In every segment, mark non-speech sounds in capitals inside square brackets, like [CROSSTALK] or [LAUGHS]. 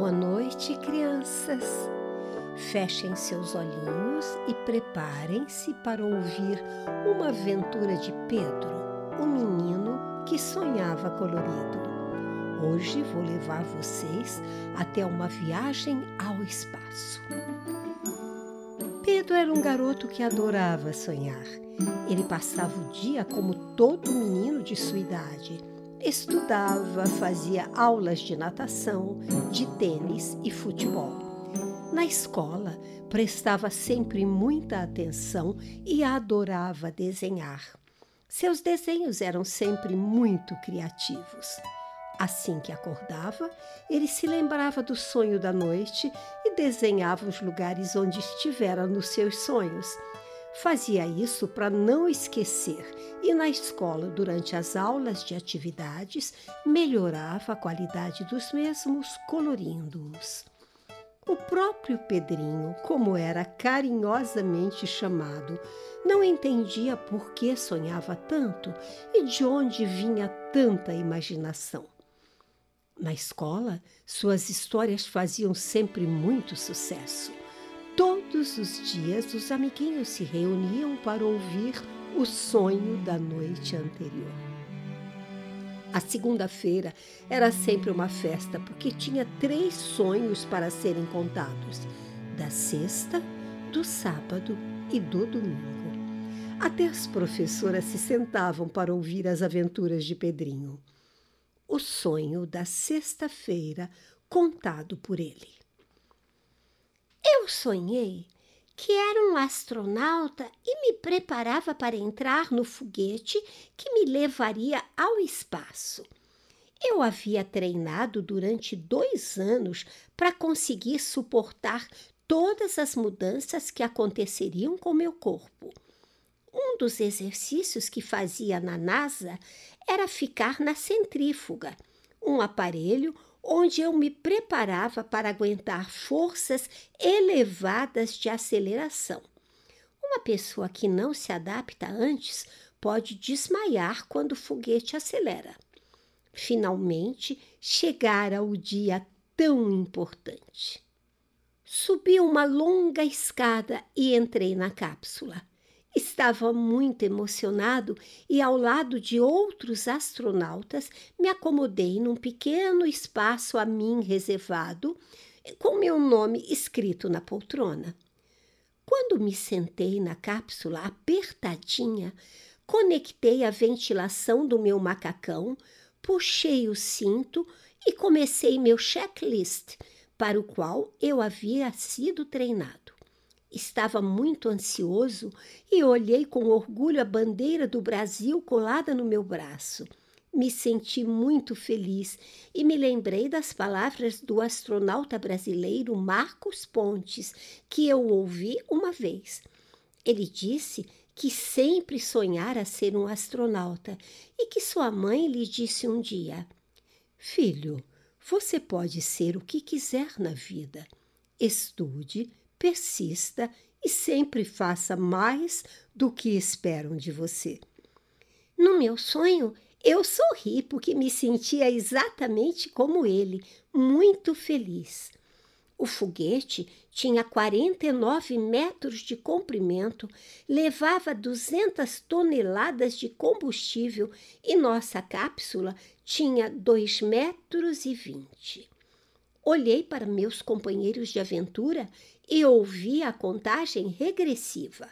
Boa noite, crianças. Fechem seus olhinhos e preparem-se para ouvir uma aventura de Pedro, o menino que sonhava colorido. Hoje vou levar vocês até uma viagem ao espaço. Pedro era um garoto que adorava sonhar. Ele passava o dia como todo menino de sua idade Estudava, fazia aulas de natação, de tênis e futebol. Na escola, prestava sempre muita atenção e adorava desenhar. Seus desenhos eram sempre muito criativos. Assim que acordava, ele se lembrava do sonho da noite e desenhava os lugares onde estivera nos seus sonhos Fazia isso para não esquecer e na escola, durante as aulas de atividades, melhorava a qualidade dos mesmos colorindo-os. O próprio Pedrinho, como era carinhosamente chamado, não entendia por que sonhava tanto e de onde vinha tanta imaginação. Na escola, suas histórias faziam sempre muito sucesso. Todos os dias os amiguinhos se reuniam para ouvir o sonho da noite anterior. A segunda-feira era sempre uma festa porque tinha três sonhos para serem contados: da sexta, do sábado e do domingo. Até as professoras se sentavam para ouvir as aventuras de Pedrinho. O sonho da sexta-feira contado por ele. Eu sonhei que era um astronauta e me preparava para entrar no foguete que me levaria ao espaço. Eu havia treinado durante dois anos para conseguir suportar todas as mudanças que aconteceriam com meu corpo. Um dos exercícios que fazia na NASA era ficar na centrífuga, um aparelho onde eu me preparava para aguentar forças elevadas de aceleração. Uma pessoa que não se adapta antes pode desmaiar quando o foguete acelera. Finalmente chegara o dia tão importante. Subi uma longa escada e entrei na cápsula. Estava muito emocionado e, ao lado de outros astronautas, me acomodei num pequeno espaço a mim reservado, com meu nome escrito na poltrona. Quando me sentei na cápsula apertadinha, conectei a ventilação do meu macacão, puxei o cinto e comecei meu checklist, para o qual eu havia sido treinado. Estava muito ansioso e olhei com orgulho a bandeira do Brasil colada no meu braço. Me senti muito feliz e me lembrei das palavras do astronauta brasileiro Marcos Pontes, que eu ouvi uma vez. Ele disse que sempre sonhara ser um astronauta e que sua mãe lhe disse um dia: Filho, você pode ser o que quiser na vida. Estude, persista e sempre faça mais do que esperam de você. No meu sonho, eu sorri porque me sentia exatamente como ele, muito feliz. O foguete tinha 49 metros de comprimento, levava 200 toneladas de combustível e nossa cápsula tinha 2 metros e 20. Olhei para meus companheiros de aventura e ouvi a contagem regressiva: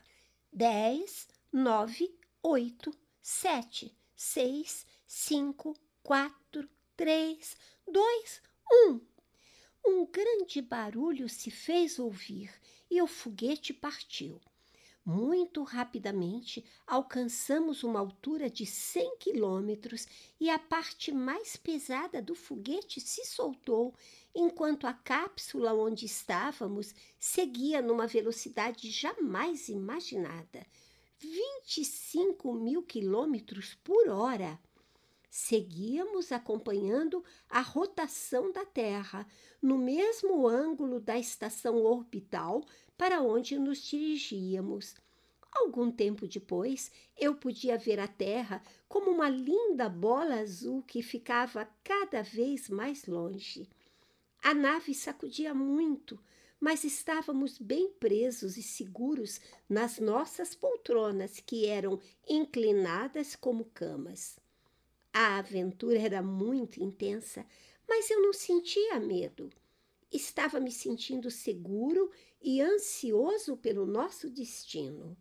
dez, nove, oito, sete, seis, cinco, quatro, três, dois, um. Um grande barulho se fez ouvir e o foguete partiu. Muito rapidamente alcançamos uma altura de 100 quilômetros e a parte mais pesada do foguete se soltou, enquanto a cápsula onde estávamos seguia numa velocidade jamais imaginada 25 mil quilômetros por hora. Seguíamos acompanhando a rotação da Terra, no mesmo ângulo da estação orbital para onde nos dirigíamos. Algum tempo depois, eu podia ver a Terra como uma linda bola azul que ficava cada vez mais longe. A nave sacudia muito, mas estávamos bem presos e seguros nas nossas poltronas, que eram inclinadas como camas. A aventura era muito intensa, mas eu não sentia medo. Estava me sentindo seguro e ansioso pelo nosso destino.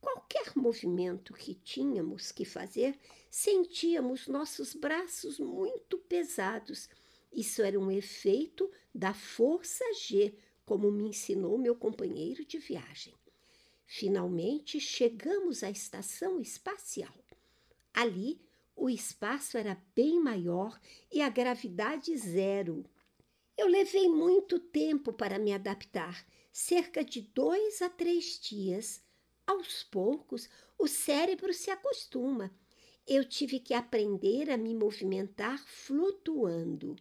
Qualquer movimento que tínhamos que fazer, sentíamos nossos braços muito pesados. Isso era um efeito da força G, como me ensinou meu companheiro de viagem. Finalmente chegamos à estação espacial. Ali, o espaço era bem maior e a gravidade zero. Eu levei muito tempo para me adaptar cerca de dois a três dias aos poucos, o cérebro se acostuma. Eu tive que aprender a me movimentar flutuando.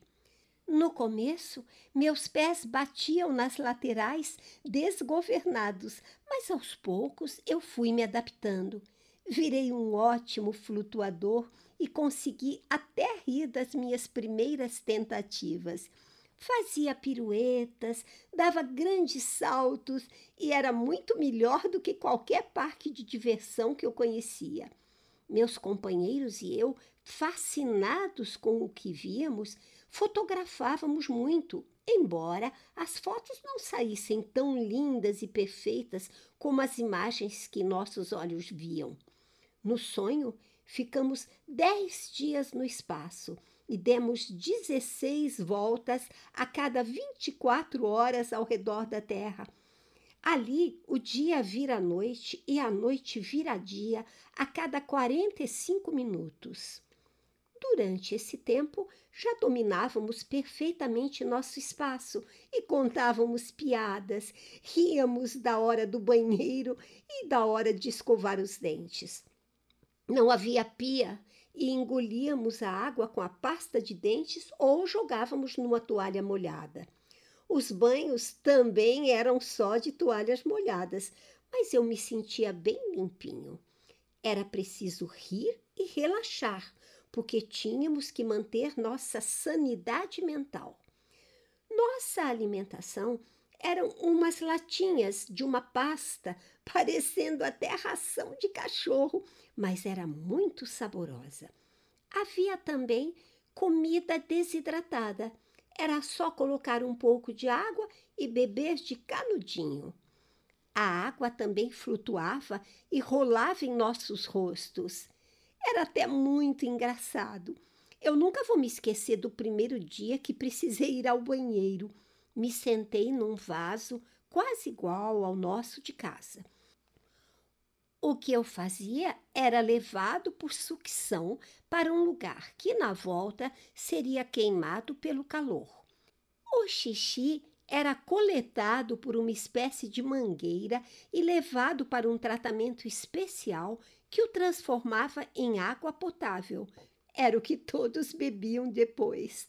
No começo, meus pés batiam nas laterais desgovernados, mas aos poucos eu fui me adaptando. Virei um ótimo flutuador e consegui até rir das minhas primeiras tentativas fazia piruetas, dava grandes saltos e era muito melhor do que qualquer parque de diversão que eu conhecia. Meus companheiros e eu, fascinados com o que víamos, fotografávamos muito, embora as fotos não saíssem tão lindas e perfeitas como as imagens que nossos olhos viam. No sonho, ficamos dez dias no espaço e demos 16 voltas a cada 24 horas ao redor da Terra. Ali, o dia vira noite e a noite vira dia a cada 45 minutos. Durante esse tempo, já dominávamos perfeitamente nosso espaço e contávamos piadas, ríamos da hora do banheiro e da hora de escovar os dentes. Não havia pia e engolíamos a água com a pasta de dentes ou jogávamos numa toalha molhada. Os banhos também eram só de toalhas molhadas, mas eu me sentia bem limpinho. Era preciso rir e relaxar, porque tínhamos que manter nossa sanidade mental. Nossa alimentação eram umas latinhas de uma pasta, [LAUGHS] parecendo até ração de cachorro, mas era muito saborosa. Havia também comida desidratada. Era só colocar um pouco de água e beber de canudinho. A água também flutuava e rolava em nossos rostos. Era até muito engraçado. Eu nunca vou me esquecer do primeiro dia que precisei ir ao banheiro me sentei num vaso quase igual ao nosso de casa. O que eu fazia era levado por sucção para um lugar que, na volta, seria queimado pelo calor. O xixi era coletado por uma espécie de mangueira e levado para um tratamento especial que o transformava em água potável. Era o que todos bebiam depois.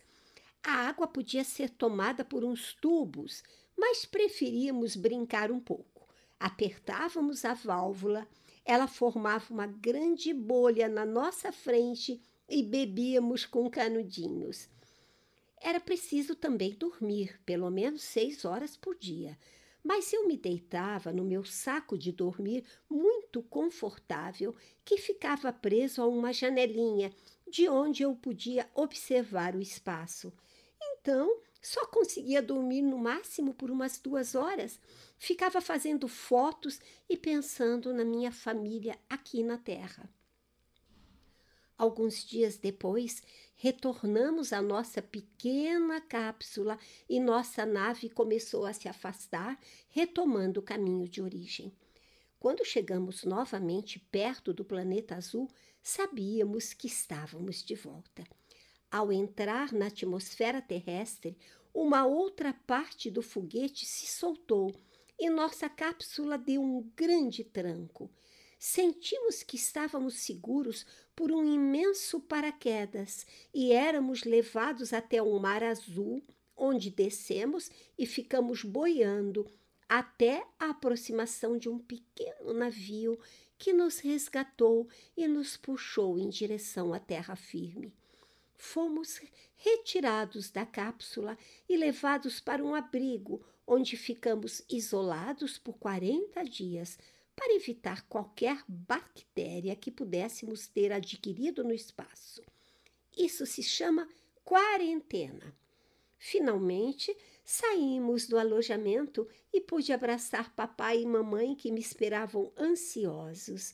A água podia ser tomada por uns tubos, mas preferíamos brincar um pouco. Apertávamos a válvula, ela formava uma grande bolha na nossa frente e bebíamos com canudinhos. Era preciso também dormir, pelo menos seis horas por dia. Mas eu me deitava no meu saco de dormir muito confortável, que ficava preso a uma janelinha, de onde eu podia observar o espaço. Então, só conseguia dormir no máximo por umas duas horas. Ficava fazendo fotos e pensando na minha família aqui na Terra. Alguns dias depois, retornamos à nossa pequena cápsula e nossa nave começou a se afastar, retomando o caminho de origem. Quando chegamos novamente perto do planeta azul, sabíamos que estávamos de volta. Ao entrar na atmosfera terrestre, uma outra parte do foguete se soltou e nossa cápsula deu um grande tranco. Sentimos que estávamos seguros por um imenso paraquedas e éramos levados até o mar azul, onde descemos e ficamos boiando até a aproximação de um pequeno navio que nos resgatou e nos puxou em direção à terra firme. Fomos retirados da cápsula e levados para um abrigo, onde ficamos isolados por 40 dias para evitar qualquer bactéria que pudéssemos ter adquirido no espaço. Isso se chama quarentena. Finalmente, saímos do alojamento e pude abraçar papai e mamãe que me esperavam ansiosos.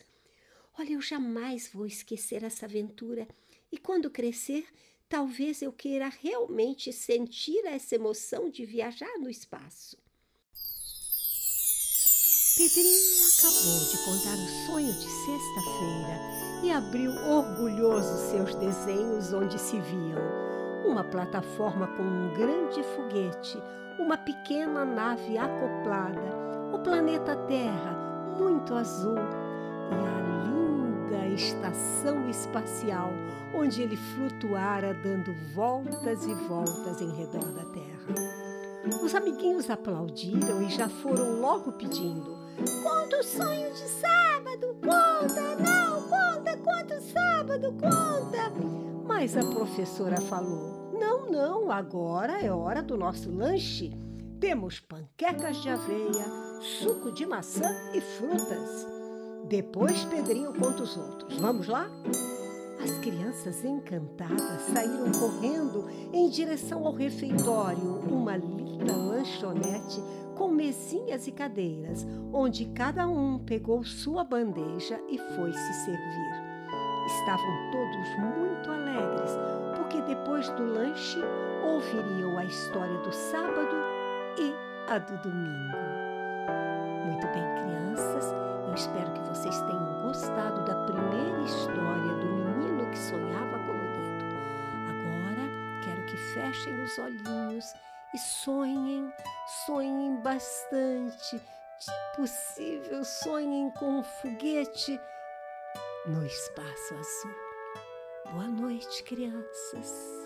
Olha, eu jamais vou esquecer essa aventura e quando crescer, talvez eu queira realmente sentir essa emoção de viajar no espaço. Pedrinho acabou de contar o sonho de sexta-feira e abriu orgulhoso seus desenhos onde se viam uma plataforma com um grande foguete, uma pequena nave acoplada, o planeta Terra muito azul e a linda estação espacial onde ele flutuara dando voltas e voltas em redor da Terra. Os amiguinhos aplaudiram e já foram logo pedindo: Conta o sonho de sábado, conta, não, conta, conta o sábado, conta. Mas a professora falou: Não, não, agora é hora do nosso lanche. Temos panquecas de aveia, suco de maçã e frutas. Depois Pedrinho conta os outros. Vamos lá? As crianças encantadas saíram correndo em direção ao refeitório, uma linda lanchonete com mesinhas e cadeiras, onde cada um pegou sua bandeja e foi se servir. Estavam todos muito alegres, porque depois do lanche ouviriam a história do sábado e a do domingo. Muito bem, crianças, eu espero gostado da primeira história do menino que sonhava colorido. Agora quero que fechem os olhinhos e sonhem, sonhem bastante. Se possível, sonhem com um foguete no espaço azul. Boa noite, crianças.